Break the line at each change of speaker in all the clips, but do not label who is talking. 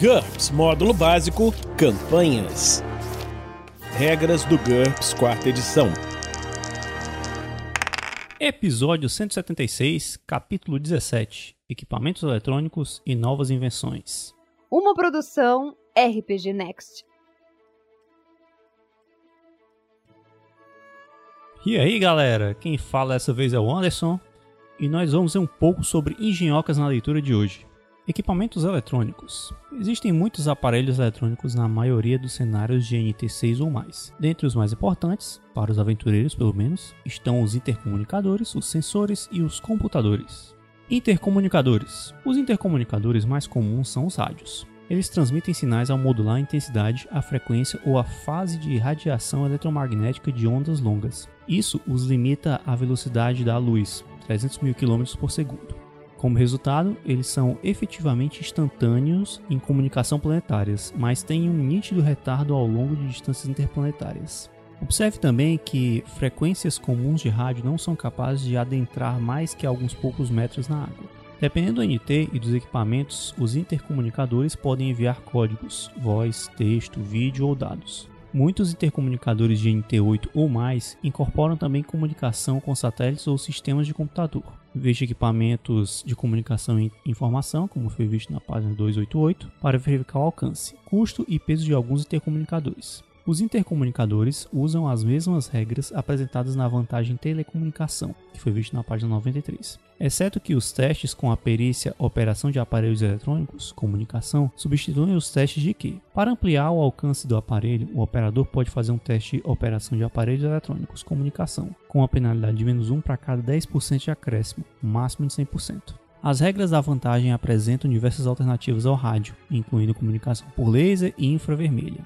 GURPS Módulo Básico Campanhas. Regras do GURPS Quarta Edição.
Episódio 176, capítulo 17: Equipamentos eletrônicos e novas invenções.
Uma produção RPG Next.
E aí, galera? Quem fala dessa vez é o Anderson e nós vamos ver um pouco sobre engenhocas na leitura de hoje. Equipamentos eletrônicos. Existem muitos aparelhos eletrônicos na maioria dos cenários de NT6 ou mais. Dentre os mais importantes, para os aventureiros pelo menos, estão os intercomunicadores, os sensores e os computadores. Intercomunicadores. Os intercomunicadores mais comuns são os rádios. Eles transmitem sinais ao modular a intensidade, a frequência ou a fase de radiação eletromagnética de ondas longas. Isso os limita à velocidade da luz, 300 mil km por segundo. Como resultado, eles são efetivamente instantâneos em comunicação planetárias, mas têm um nítido retardo ao longo de distâncias interplanetárias. Observe também que frequências comuns de rádio não são capazes de adentrar mais que alguns poucos metros na água. Dependendo do NT e dos equipamentos, os intercomunicadores podem enviar códigos, voz, texto, vídeo ou dados. Muitos intercomunicadores de NT8 ou mais incorporam também comunicação com satélites ou sistemas de computador. Veja equipamentos de comunicação e informação, como foi visto na página 288, para verificar o alcance, custo e peso de alguns intercomunicadores. Os intercomunicadores usam as mesmas regras apresentadas na vantagem telecomunicação, que foi visto na página 93. Exceto que os testes com a perícia operação de aparelhos eletrônicos, comunicação, substituem os testes de que, para ampliar o alcance do aparelho, o operador pode fazer um teste de operação de aparelhos eletrônicos, comunicação, com uma penalidade de menos 1 para cada 10% de acréscimo, máximo de 100%. As regras da vantagem apresentam diversas alternativas ao rádio, incluindo comunicação por laser e infravermelha.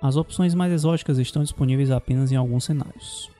As opções mais exóticas estão disponíveis apenas em alguns cenários.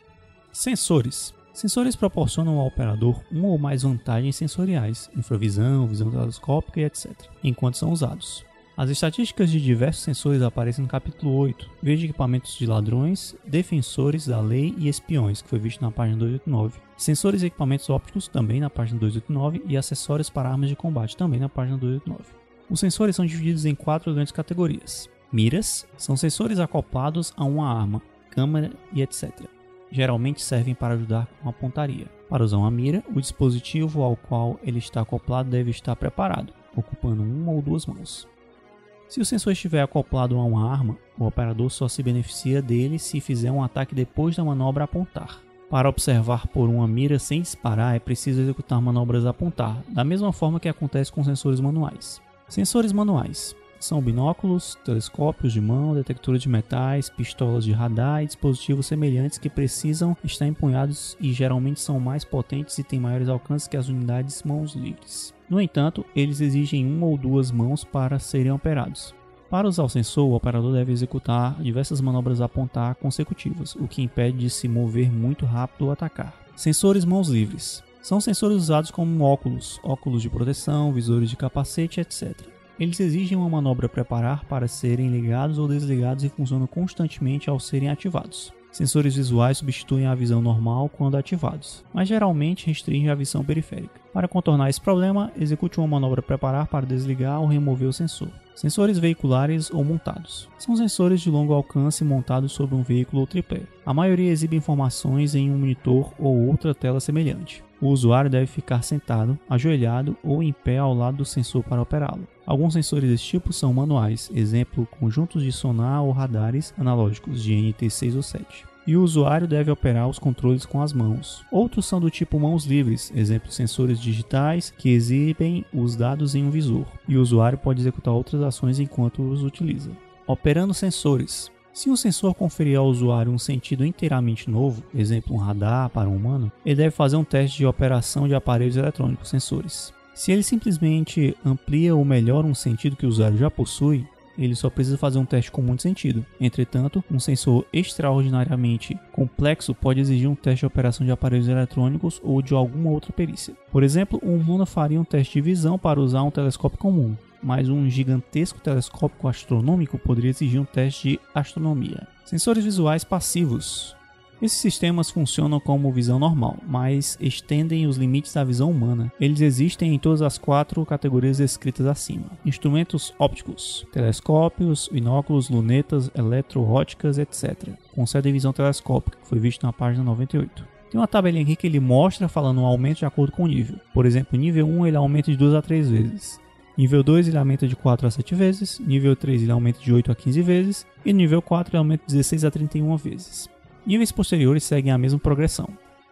Sensores. Sensores proporcionam ao operador uma ou mais vantagens sensoriais, infravisão, visão telescópica e etc., enquanto são usados. As estatísticas de diversos sensores aparecem no capítulo 8. Veja equipamentos de ladrões, defensores da lei e espiões, que foi visto na página 289. Sensores e equipamentos ópticos, também na página 289, e acessórios para armas de combate, também na página 289. Os sensores são divididos em quatro grandes categorias: Miras são sensores acoplados a uma arma, câmera e etc. Geralmente servem para ajudar com a pontaria. Para usar uma mira, o dispositivo ao qual ele está acoplado deve estar preparado, ocupando uma ou duas mãos. Se o sensor estiver acoplado a uma arma, o operador só se beneficia dele se fizer um ataque depois da manobra apontar. Para observar por uma mira sem disparar, é preciso executar manobras apontar, da mesma forma que acontece com sensores manuais. Sensores manuais são binóculos, telescópios de mão, detectores de metais, pistolas de radar e dispositivos semelhantes que precisam estar empunhados e geralmente são mais potentes e têm maiores alcances que as unidades mãos livres. No entanto, eles exigem uma ou duas mãos para serem operados. Para usar o sensor, o operador deve executar diversas manobras a apontar consecutivas, o que impede de se mover muito rápido ou atacar. Sensores mãos livres. São sensores usados como óculos, óculos de proteção, visores de capacete, etc. Eles exigem uma manobra preparar para serem ligados ou desligados e funcionam constantemente ao serem ativados. Sensores visuais substituem a visão normal quando ativados, mas geralmente restringem a visão periférica. Para contornar esse problema, execute uma manobra preparar para desligar ou remover o sensor. Sensores veiculares ou montados. São sensores de longo alcance montados sobre um veículo ou tripé. A maioria exibe informações em um monitor ou outra tela semelhante. O usuário deve ficar sentado, ajoelhado ou em pé ao lado do sensor para operá-lo. Alguns sensores desse tipo são manuais, exemplo, conjuntos de sonar ou radares analógicos de NT6 ou 7. E o usuário deve operar os controles com as mãos. Outros são do tipo mãos livres, exemplo, sensores digitais que exibem os dados em um visor. E o usuário pode executar outras ações enquanto os utiliza. Operando sensores. Se um sensor conferir ao usuário um sentido inteiramente novo, exemplo um radar para um humano, ele deve fazer um teste de operação de aparelhos eletrônicos sensores. Se ele simplesmente amplia ou melhora um sentido que o usuário já possui, ele só precisa fazer um teste com muito sentido. Entretanto, um sensor extraordinariamente complexo pode exigir um teste de operação de aparelhos eletrônicos ou de alguma outra perícia. Por exemplo, um humano faria um teste de visão para usar um telescópio comum, mas um gigantesco telescópio astronômico poderia exigir um teste de astronomia. Sensores visuais passivos. Esses sistemas funcionam como visão normal, mas estendem os limites da visão humana. Eles existem em todas as quatro categorias descritas acima: instrumentos ópticos, telescópios, binóculos, lunetas, eletroóticas, etc. Concedem visão telescópica, que foi visto na página 98. Tem uma tabelinha aqui que ele mostra falando um aumento de acordo com o nível. Por exemplo, nível 1 ele aumenta de 2 a 3 vezes. Nível 2 ele aumenta de 4 a 7 vezes, nível 3 ele aumenta de 8 a 15 vezes e nível 4 ele aumenta de 16 a 31 vezes. Níveis posteriores seguem a mesma progressão.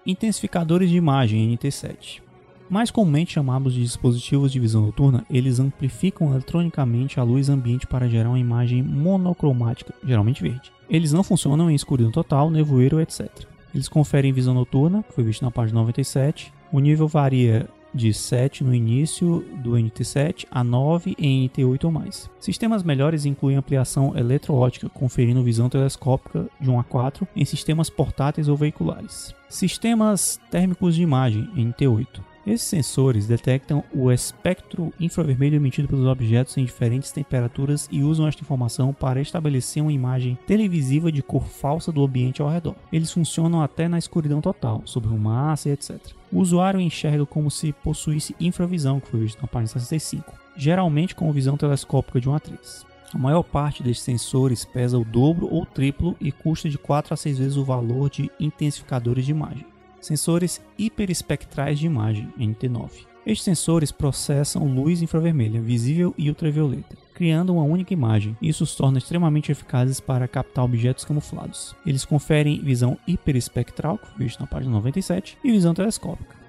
Intensificadores de imagem NT7. Mais comumente chamados de dispositivos de visão noturna, eles amplificam eletronicamente a luz ambiente para gerar uma imagem monocromática, geralmente verde. Eles não funcionam em escuridão total, nevoeiro, etc. Eles conferem visão noturna, que foi visto na página 97. O nível varia de 7 no início do NT7 a 9 em NT8 ou mais. Sistemas melhores incluem ampliação eletroótica, conferindo visão telescópica de 1 a 4 em sistemas portáteis ou veiculares. Sistemas térmicos de imagem, NT8. Esses sensores detectam o espectro infravermelho emitido pelos objetos em diferentes temperaturas e usam esta informação para estabelecer uma imagem televisiva de cor falsa do ambiente ao redor. Eles funcionam até na escuridão total, sob fumaça e etc. O usuário enxerga como se possuísse infravisão, que foi visto na página 65, geralmente com visão telescópica de 1 a 3. A maior parte desses sensores pesa o dobro ou triplo e custa de 4 a 6 vezes o valor de intensificadores de imagem sensores hiperespectrais de imagem, NT9. Estes sensores processam luz infravermelha, visível e ultravioleta, criando uma única imagem. Isso os torna extremamente eficazes para captar objetos camuflados. Eles conferem visão hiperespectral, visto na página 97, e visão telescópica.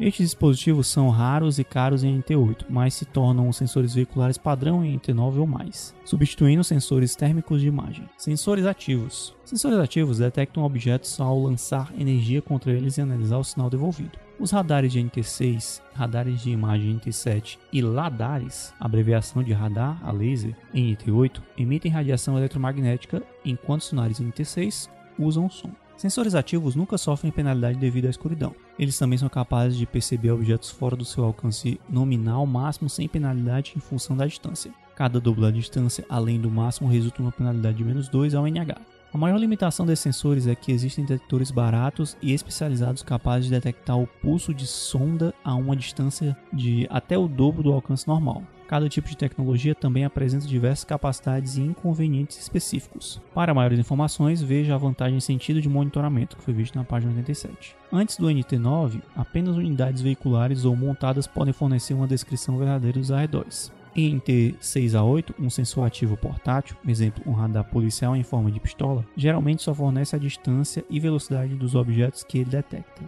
Estes dispositivos são raros e caros em NT8, mas se tornam sensores veiculares padrão em NT9 ou mais, substituindo sensores térmicos de imagem. Sensores ativos. Sensores ativos detectam objetos ao lançar energia contra eles e analisar o sinal devolvido. Os radares de NT6, radares de imagem NT7 e ladares, abreviação de radar a laser, em NT8, emitem radiação eletromagnética, enquanto sonares NT6 usam som. Sensores ativos nunca sofrem penalidade devido à escuridão. Eles também são capazes de perceber objetos fora do seu alcance nominal máximo sem penalidade em função da distância. Cada dobro da distância além do máximo resulta uma penalidade de menos 2 ao NH. A maior limitação desses sensores é que existem detectores baratos e especializados capazes de detectar o pulso de sonda a uma distância de até o dobro do alcance normal. Cada tipo de tecnologia também apresenta diversas capacidades e inconvenientes específicos. Para maiores informações, veja a vantagem em sentido de monitoramento, que foi visto na página 87. Antes do NT9, apenas unidades veiculares ou montadas podem fornecer uma descrição verdadeira dos arredores. Em T6 a 8, um sensor ativo portátil, exemplo, um radar policial em forma de pistola, geralmente só fornece a distância e velocidade dos objetos que ele detecta.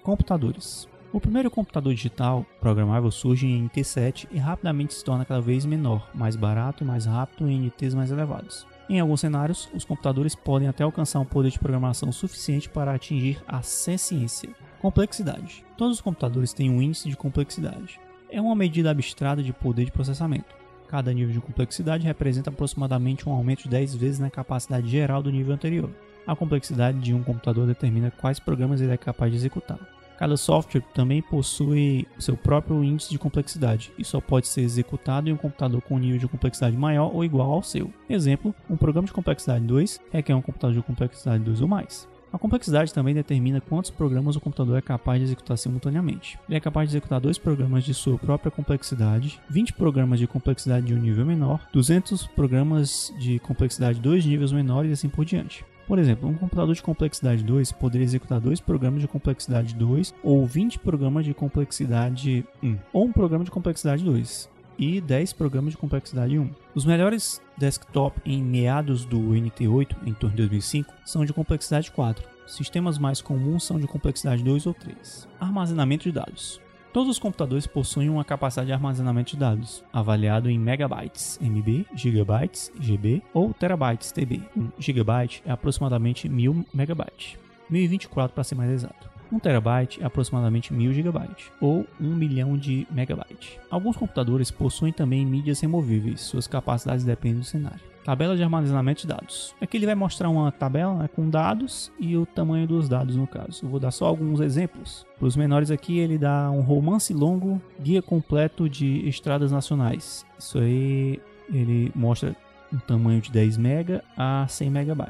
Computadores. O primeiro computador digital programável surge em NT7 e rapidamente se torna cada vez menor, mais barato e mais rápido em NTs mais elevados. Em alguns cenários, os computadores podem até alcançar um poder de programação suficiente para atingir a ciência. Complexidade. Todos os computadores têm um índice de complexidade. É uma medida abstrata de poder de processamento. Cada nível de complexidade representa aproximadamente um aumento de 10 vezes na capacidade geral do nível anterior. A complexidade de um computador determina quais programas ele é capaz de executar. Cada software também possui seu próprio índice de complexidade e só pode ser executado em um computador com nível de complexidade maior ou igual ao seu. Exemplo, um programa de complexidade 2 requer um computador de complexidade 2 ou mais. A complexidade também determina quantos programas o computador é capaz de executar simultaneamente. Ele é capaz de executar dois programas de sua própria complexidade, 20 programas de complexidade de um nível menor, 200 programas de complexidade de dois níveis menores e assim por diante. Por exemplo, um computador de complexidade 2 poderia executar dois programas de complexidade 2 ou 20 programas de complexidade 1, ou um programa de complexidade 2 e 10 programas de complexidade 1. Os melhores desktop em meados do NT8, em torno de 2005, são de complexidade 4. Sistemas mais comuns são de complexidade 2 ou 3. Armazenamento de dados. Todos os computadores possuem uma capacidade de armazenamento de dados, avaliado em megabytes MB, gigabytes GB ou terabytes TB. Um gigabyte é aproximadamente 1000 megabytes, 1024 para ser mais exato. 1 terabyte é aproximadamente 1000 GB ou 1 milhão de megabytes. Alguns computadores possuem também mídias removíveis, suas capacidades dependem do cenário. Tabela de armazenamento de dados. Aqui ele vai mostrar uma tabela né, com dados e o tamanho dos dados no caso. Eu vou dar só alguns exemplos. Para os menores aqui ele dá um romance longo, guia completo de estradas nacionais. Isso aí ele mostra um tamanho de 10 MB a 100 MB.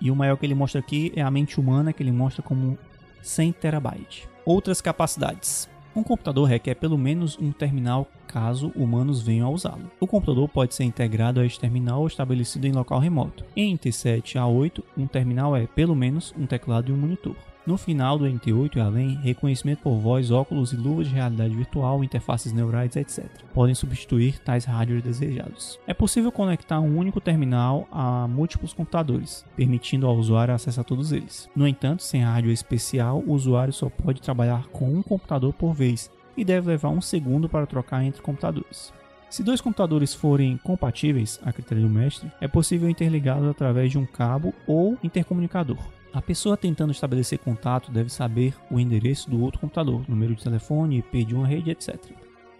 E o maior que ele mostra aqui é a mente humana, que ele mostra como 100 terabytes. Outras capacidades. Um computador requer pelo menos um terminal caso humanos venham a usá-lo. O computador pode ser integrado a este terminal ou estabelecido em local remoto. Em NT7 a 8, um terminal é pelo menos um teclado e um monitor. No final do NT8 e além, reconhecimento por voz, óculos e luvas de realidade virtual, interfaces neurais, etc. podem substituir tais hardware desejados. É possível conectar um único terminal a múltiplos computadores, permitindo ao usuário acesso a todos eles. No entanto, sem hardware especial, o usuário só pode trabalhar com um computador por vez e deve levar um segundo para trocar entre computadores. Se dois computadores forem compatíveis, a critério do mestre, é possível interligá-los através de um cabo ou intercomunicador. A pessoa tentando estabelecer contato deve saber o endereço do outro computador, número de telefone, IP de uma rede, etc.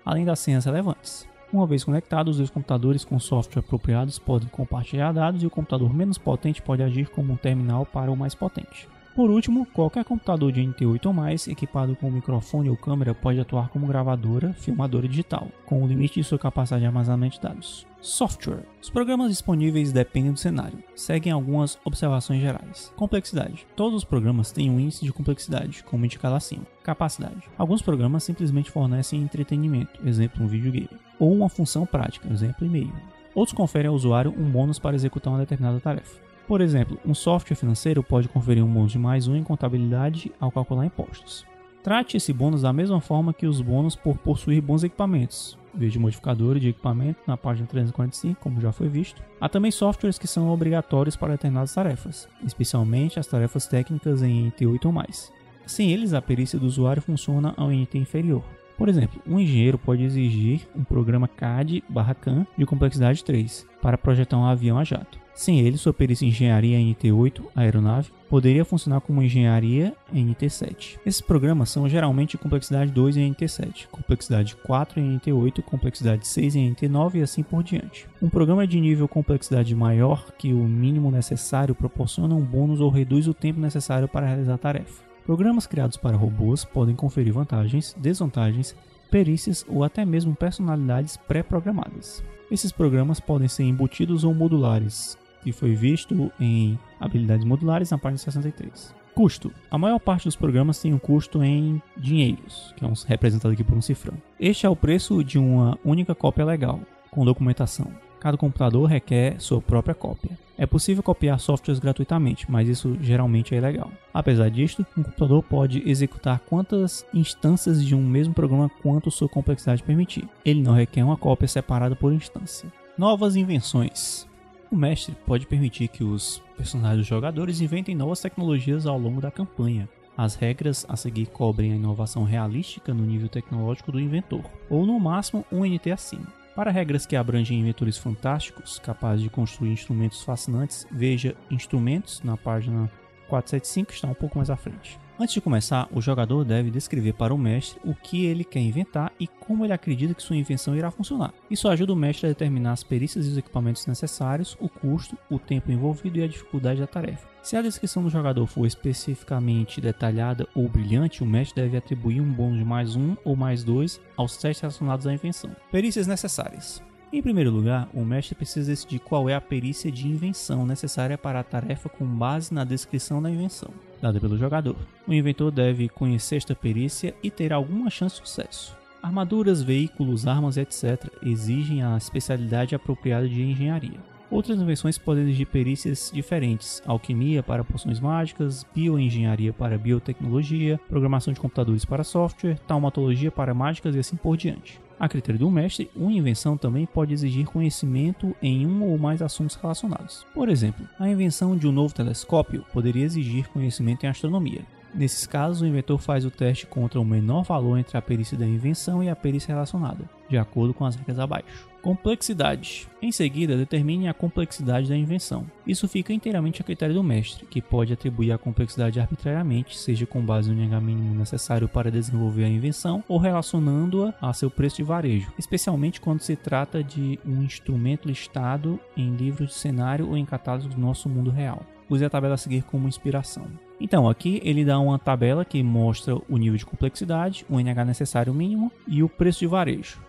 Além das senhas relevantes. Uma vez conectados, os dois computadores com software apropriados podem compartilhar dados e o computador menos potente pode agir como um terminal para o mais potente. Por último, qualquer computador de NT8 ou mais equipado com microfone ou câmera pode atuar como gravadora, filmadora digital, com o limite de sua capacidade de armazenamento de dados. Software. Os programas disponíveis dependem do cenário. Seguem algumas observações gerais. Complexidade. Todos os programas têm um índice de complexidade, como indicado acima. Capacidade. Alguns programas simplesmente fornecem entretenimento, exemplo um videogame, ou uma função prática, exemplo e-mail. Outros conferem ao usuário um bônus para executar uma determinada tarefa. Por exemplo, um software financeiro pode conferir um bônus de mais um em contabilidade ao calcular impostos. Trate esse bônus da mesma forma que os bônus por possuir bons equipamentos. Veja modificadores de equipamento na página 345, como já foi visto. Há também softwares que são obrigatórios para determinadas tarefas, especialmente as tarefas técnicas em NT8 ou mais. Sem eles, a perícia do usuário funciona ao NT inferior. Por exemplo, um engenheiro pode exigir um programa CAD/CAM de complexidade 3 para projetar um avião a jato. Sem ele, sua perícia em engenharia NT8, aeronave, poderia funcionar como engenharia NT7. Esses programas são geralmente de complexidade 2 em NT7, complexidade 4 em NT8, complexidade 6 em NT9 e assim por diante. Um programa de nível complexidade maior que o mínimo necessário proporciona um bônus ou reduz o tempo necessário para realizar a tarefa. Programas criados para robôs podem conferir vantagens, desvantagens, perícias ou até mesmo personalidades pré-programadas. Esses programas podem ser embutidos ou modulares, que foi visto em habilidades modulares na página 63. Custo. A maior parte dos programas tem um custo em dinheiros, que é um, representado aqui por um cifrão. Este é o preço de uma única cópia legal, com documentação. Cada computador requer sua própria cópia. É possível copiar softwares gratuitamente, mas isso geralmente é ilegal. Apesar disto, um computador pode executar quantas instâncias de um mesmo programa quanto sua complexidade permitir. Ele não requer uma cópia separada por instância. Novas invenções. O mestre pode permitir que os personagens dos jogadores inventem novas tecnologias ao longo da campanha. As regras a seguir cobrem a inovação realística no nível tecnológico do inventor, ou no máximo um NT acima. Para regras que abrangem inventores fantásticos, capazes de construir instrumentos fascinantes, veja Instrumentos na página 475, que está um pouco mais à frente. Antes de começar, o jogador deve descrever para o mestre o que ele quer inventar e como ele acredita que sua invenção irá funcionar. Isso ajuda o mestre a determinar as perícias e os equipamentos necessários, o custo, o tempo envolvido e a dificuldade da tarefa. Se a descrição do jogador for especificamente detalhada ou brilhante, o mestre deve atribuir um bônus de mais um ou mais dois aos testes relacionados à invenção. Perícias necessárias. Em primeiro lugar, o mestre precisa decidir qual é a perícia de invenção necessária para a tarefa com base na descrição da invenção, dada pelo jogador. O inventor deve conhecer esta perícia e ter alguma chance de sucesso. Armaduras, veículos, armas, etc. exigem a especialidade apropriada de engenharia. Outras invenções podem exigir perícias diferentes: alquimia para poções mágicas, bioengenharia para biotecnologia, programação de computadores para software, taumatologia para mágicas e assim por diante. A critério do mestre, uma invenção também pode exigir conhecimento em um ou mais assuntos relacionados. Por exemplo, a invenção de um novo telescópio poderia exigir conhecimento em astronomia. Nesses casos, o inventor faz o teste contra o menor valor entre a perícia da invenção e a perícia relacionada, de acordo com as regras abaixo. Complexidade. Em seguida, determine a complexidade da invenção. Isso fica inteiramente a critério do mestre, que pode atribuir a complexidade arbitrariamente, seja com base no INH mínimo necessário para desenvolver a invenção ou relacionando-a a seu preço de varejo, especialmente quando se trata de um instrumento listado em livros de cenário ou em catálogos do nosso mundo real. Use a tabela a seguir como inspiração. Então, aqui ele dá uma tabela que mostra o nível de complexidade, o NH necessário mínimo e o preço de varejo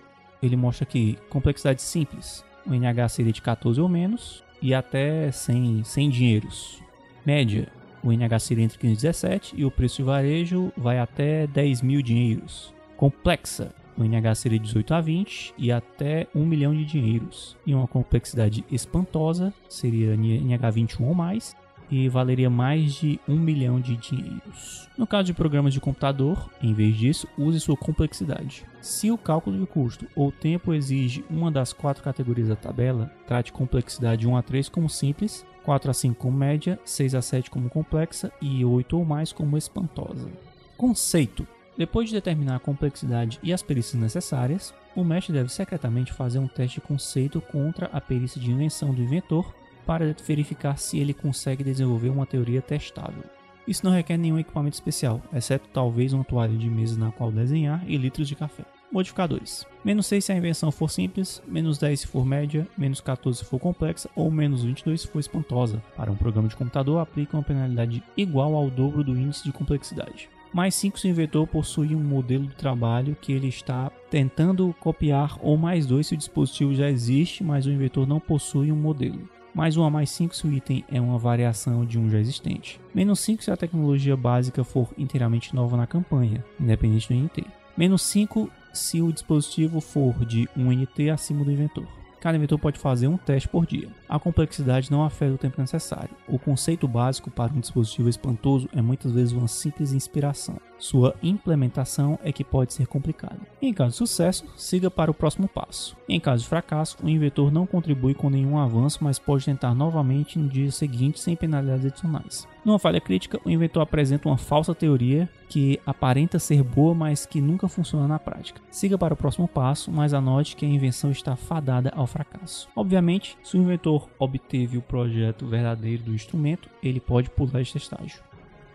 ele mostra aqui complexidade simples. O NH seria de 14 ou menos e até 100, 100 dinheiros. Média, o NH seria entre 15 e 17 e o preço de varejo vai até 10 mil dinheiros. Complexa, o NH seria 18 a 20 e até 1 milhão de dinheiros. E uma complexidade espantosa seria NH 21 ou mais e valeria mais de 1 milhão de dinheiros. No caso de programas de computador, em vez disso, use sua complexidade. Se o cálculo de custo ou tempo exige uma das quatro categorias da tabela, trate complexidade 1 a 3 como simples, 4 a 5 como média, 6 a 7 como complexa e 8 ou mais como espantosa. Conceito depois de determinar a complexidade e as perícias necessárias, o mestre deve secretamente fazer um teste de conceito contra a perícia de invenção do inventor para verificar se ele consegue desenvolver uma teoria testável. Isso não requer nenhum equipamento especial, exceto talvez uma toalha de mesa na qual desenhar e litros de café. Modificadores: menos 6 se a invenção for simples, menos 10 se for média, menos 14 se for complexa ou menos 22 se for espantosa. Para um programa de computador, aplica uma penalidade igual ao dobro do índice de complexidade. Mais 5 se o inventor possui um modelo de trabalho que ele está tentando copiar, ou mais 2 se o dispositivo já existe, mas o inventor não possui um modelo. Mais 1 a mais 5 se o item é uma variação de um já existente. Menos 5 se a tecnologia básica for inteiramente nova na campanha, independente do NT. Menos 5 se o dispositivo for de um NT acima do inventor. Cada inventor pode fazer um teste por dia. A complexidade não afeta o tempo necessário. O conceito básico para um dispositivo espantoso é muitas vezes uma simples inspiração. Sua implementação é que pode ser complicada. Em caso de sucesso, siga para o próximo passo. Em caso de fracasso, o inventor não contribui com nenhum avanço, mas pode tentar novamente no dia seguinte sem penalidades adicionais. Numa falha crítica, o inventor apresenta uma falsa teoria que aparenta ser boa, mas que nunca funciona na prática. Siga para o próximo passo, mas anote que a invenção está fadada ao fracasso. Obviamente, se o inventor obteve o projeto verdadeiro do instrumento, ele pode pular este estágio.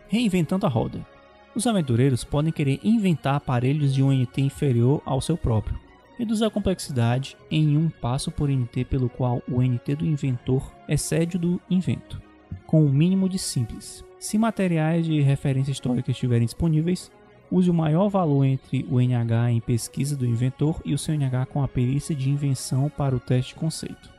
Reinventando a roda. Os aventureiros podem querer inventar aparelhos de um NT inferior ao seu próprio. Reduzir a complexidade em um passo por NT pelo qual o NT do inventor excede o do invento, com o um mínimo de simples. Se materiais de referência histórica estiverem disponíveis, use o maior valor entre o NH em pesquisa do inventor e o seu NH com a perícia de invenção para o teste de conceito.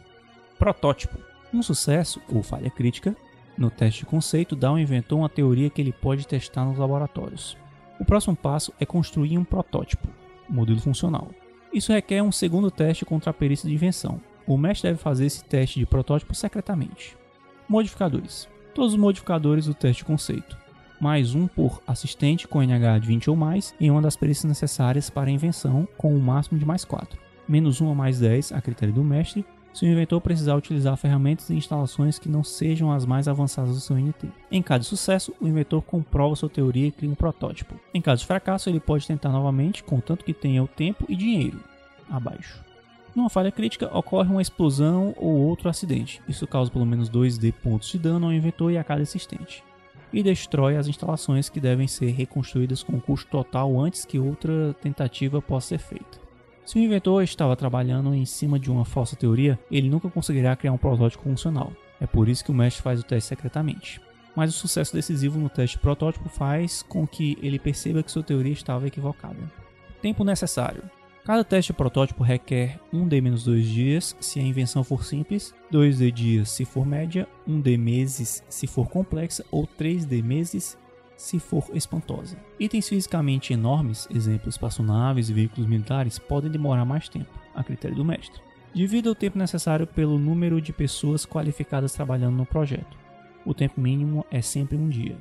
Protótipo. Um sucesso ou falha crítica no teste de conceito, dá ao inventor uma teoria que ele pode testar nos laboratórios. O próximo passo é construir um protótipo, um modelo funcional. Isso requer um segundo teste contra a perícia de invenção. O mestre deve fazer esse teste de protótipo secretamente. Modificadores. Todos os modificadores do teste conceito. Mais um por assistente com NH de 20 ou mais em uma das perícias necessárias para a invenção, com um máximo de mais 4. Menos 1 a mais 10 a critério do mestre se o inventor precisar utilizar ferramentas e instalações que não sejam as mais avançadas do seu NT. Em caso de sucesso, o inventor comprova sua teoria e cria um protótipo. Em caso de fracasso, ele pode tentar novamente, contanto que tenha o tempo e dinheiro. Abaixo. Numa falha crítica, ocorre uma explosão ou outro acidente. Isso causa pelo menos 2D pontos de dano ao inventor e a cada assistente. E destrói as instalações que devem ser reconstruídas com custo total antes que outra tentativa possa ser feita. Se o inventor estava trabalhando em cima de uma falsa teoria, ele nunca conseguirá criar um protótipo funcional. É por isso que o mestre faz o teste secretamente. Mas o sucesso decisivo no teste protótipo faz com que ele perceba que sua teoria estava equivocada. Tempo necessário. Cada teste protótipo requer 1D-2 dias se a invenção for simples, 2D dias se for média, 1D meses se for complexa ou 3D meses se for espantosa. Itens fisicamente enormes, exemplos espaçonaves e veículos militares, podem demorar mais tempo, a critério do mestre. Divida o tempo necessário pelo número de pessoas qualificadas trabalhando no projeto. O tempo mínimo é sempre um dia.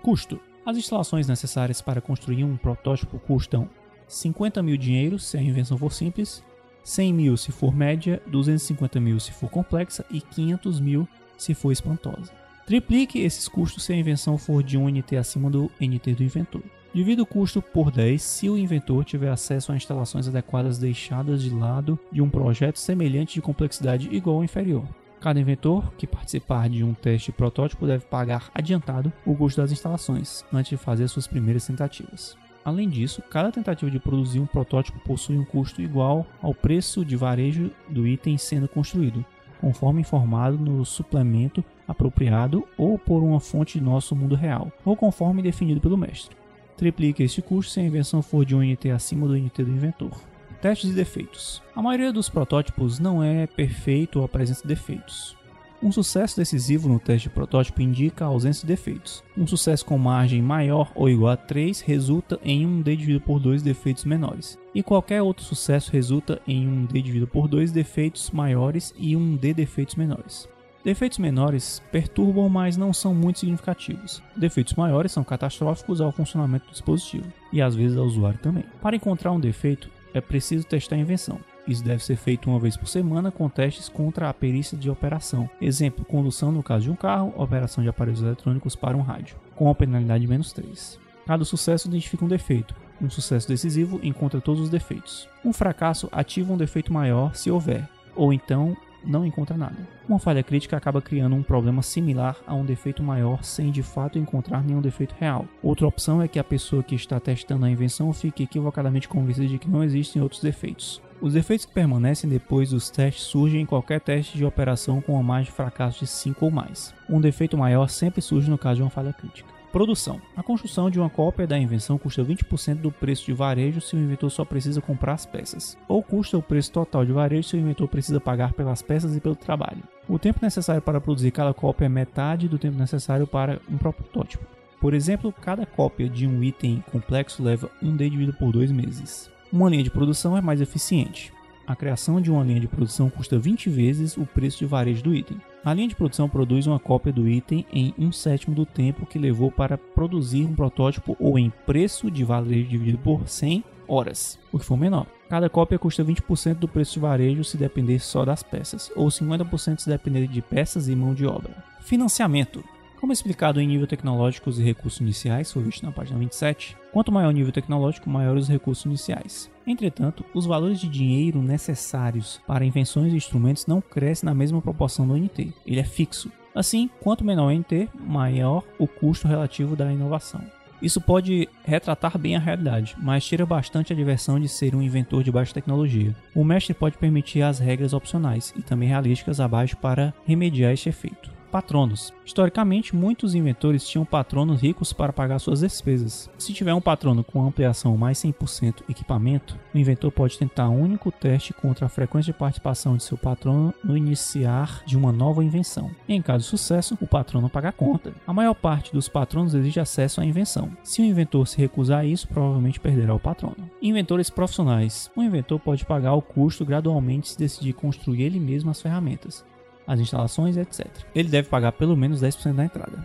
Custo: As instalações necessárias para construir um protótipo custam 50 mil dinheiros se a invenção for simples, 100 mil se for média, 250 mil se for complexa e 500 mil se for espantosa. Triplique esses custos se a invenção for de um NT acima do NT do inventor. Divida o custo por 10 se o inventor tiver acesso a instalações adequadas deixadas de lado de um projeto semelhante de complexidade igual ou inferior. Cada inventor que participar de um teste protótipo deve pagar adiantado o custo das instalações antes de fazer suas primeiras tentativas. Além disso, cada tentativa de produzir um protótipo possui um custo igual ao preço de varejo do item sendo construído, conforme informado no suplemento apropriado ou por uma fonte de nosso mundo real, ou conforme definido pelo mestre. Triplique este custo se a invenção for de um NT acima do NT do inventor. Testes e defeitos. A maioria dos protótipos não é perfeito ou apresenta defeitos. Um sucesso decisivo no teste de protótipo indica a ausência de defeitos. Um sucesso com margem maior ou igual a 3 resulta em um D dividido por 2 defeitos menores. E qualquer outro sucesso resulta em um D dividido por 2 defeitos maiores e um D defeitos menores. Defeitos menores perturbam, mas não são muito significativos. Defeitos maiores são catastróficos ao funcionamento do dispositivo e às vezes ao usuário também. Para encontrar um defeito, é preciso testar a invenção. Isso deve ser feito uma vez por semana com testes contra a perícia de operação. Exemplo, condução no caso de um carro, operação de aparelhos eletrônicos para um rádio, com a penalidade de menos 3. Cada sucesso identifica um defeito. Um sucesso decisivo encontra todos os defeitos. Um fracasso ativa um defeito maior se houver, ou então não encontra nada. Uma falha crítica acaba criando um problema similar a um defeito maior sem de fato encontrar nenhum defeito real. Outra opção é que a pessoa que está testando a invenção fique equivocadamente convencida de que não existem outros defeitos. Os defeitos que permanecem depois dos testes surgem em qualquer teste de operação com uma margem de fracasso de 5 ou mais. Um defeito maior sempre surge no caso de uma falha crítica. Produção. A construção de uma cópia da invenção custa 20% do preço de varejo se o inventor só precisa comprar as peças, ou custa o preço total de varejo se o inventor precisa pagar pelas peças e pelo trabalho. O tempo necessário para produzir cada cópia é metade do tempo necessário para um protótipo. Por exemplo, cada cópia de um item complexo leva um D dividido por dois meses. Uma linha de produção é mais eficiente. A criação de uma linha de produção custa 20 vezes o preço de varejo do item. A linha de produção produz uma cópia do item em um sétimo do tempo que levou para produzir um protótipo ou em preço de varejo dividido por 100 horas, o que for menor. Cada cópia custa 20% do preço de varejo se depender só das peças, ou 50% se depender de peças e mão de obra. Financiamento. Como explicado em nível tecnológicos e recursos iniciais, foi visto na página 27, quanto maior o nível tecnológico, maiores os recursos iniciais. Entretanto, os valores de dinheiro necessários para invenções e instrumentos não crescem na mesma proporção do NT, ele é fixo. Assim, quanto menor o NT, maior o custo relativo da inovação. Isso pode retratar bem a realidade, mas tira bastante a diversão de ser um inventor de baixa tecnologia. O mestre pode permitir as regras opcionais e também realísticas abaixo para remediar este efeito patronos. Historicamente, muitos inventores tinham patronos ricos para pagar suas despesas. Se tiver um patrono com ampliação mais 100% equipamento, o inventor pode tentar um único teste contra a frequência de participação de seu patrono no iniciar de uma nova invenção. Em caso de sucesso, o patrono paga a conta. A maior parte dos patronos exige acesso à invenção. Se o inventor se recusar a isso, provavelmente perderá o patrono. Inventores profissionais. O inventor pode pagar o custo gradualmente se decidir construir ele mesmo as ferramentas as instalações, etc. Ele deve pagar pelo menos 10% da entrada.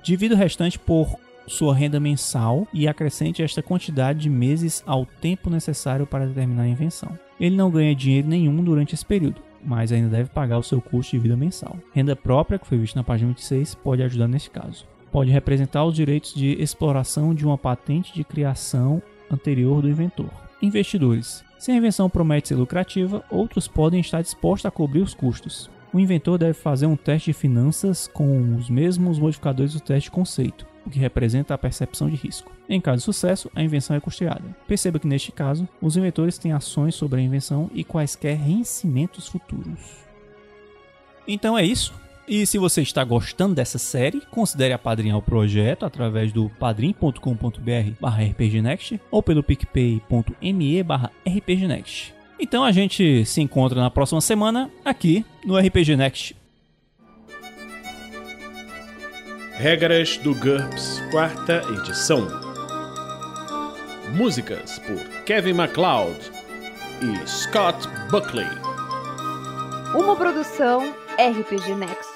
Divida o restante por sua renda mensal e acrescente esta quantidade de meses ao tempo necessário para determinar a invenção. Ele não ganha dinheiro nenhum durante esse período, mas ainda deve pagar o seu custo de vida mensal. Renda própria, que foi visto na página 26, pode ajudar nesse caso. Pode representar os direitos de exploração de uma patente de criação anterior do inventor. Investidores. Se a invenção promete ser lucrativa, outros podem estar dispostos a cobrir os custos o inventor deve fazer um teste de finanças com os mesmos modificadores do teste de conceito, o que representa a percepção de risco. Em caso de sucesso, a invenção é custeada. Perceba que neste caso, os inventores têm ações sobre a invenção e quaisquer vencimentos futuros. Então é isso. E se você está gostando dessa série, considere apadrinhar o projeto através do padrim.com.br rpgnext ou pelo picpay.me rpgnext. Então a gente se encontra na próxima semana aqui no RPG Next.
Regras do GURPS, quarta edição. Músicas por Kevin MacLeod e Scott Buckley.
Uma produção RPG Next.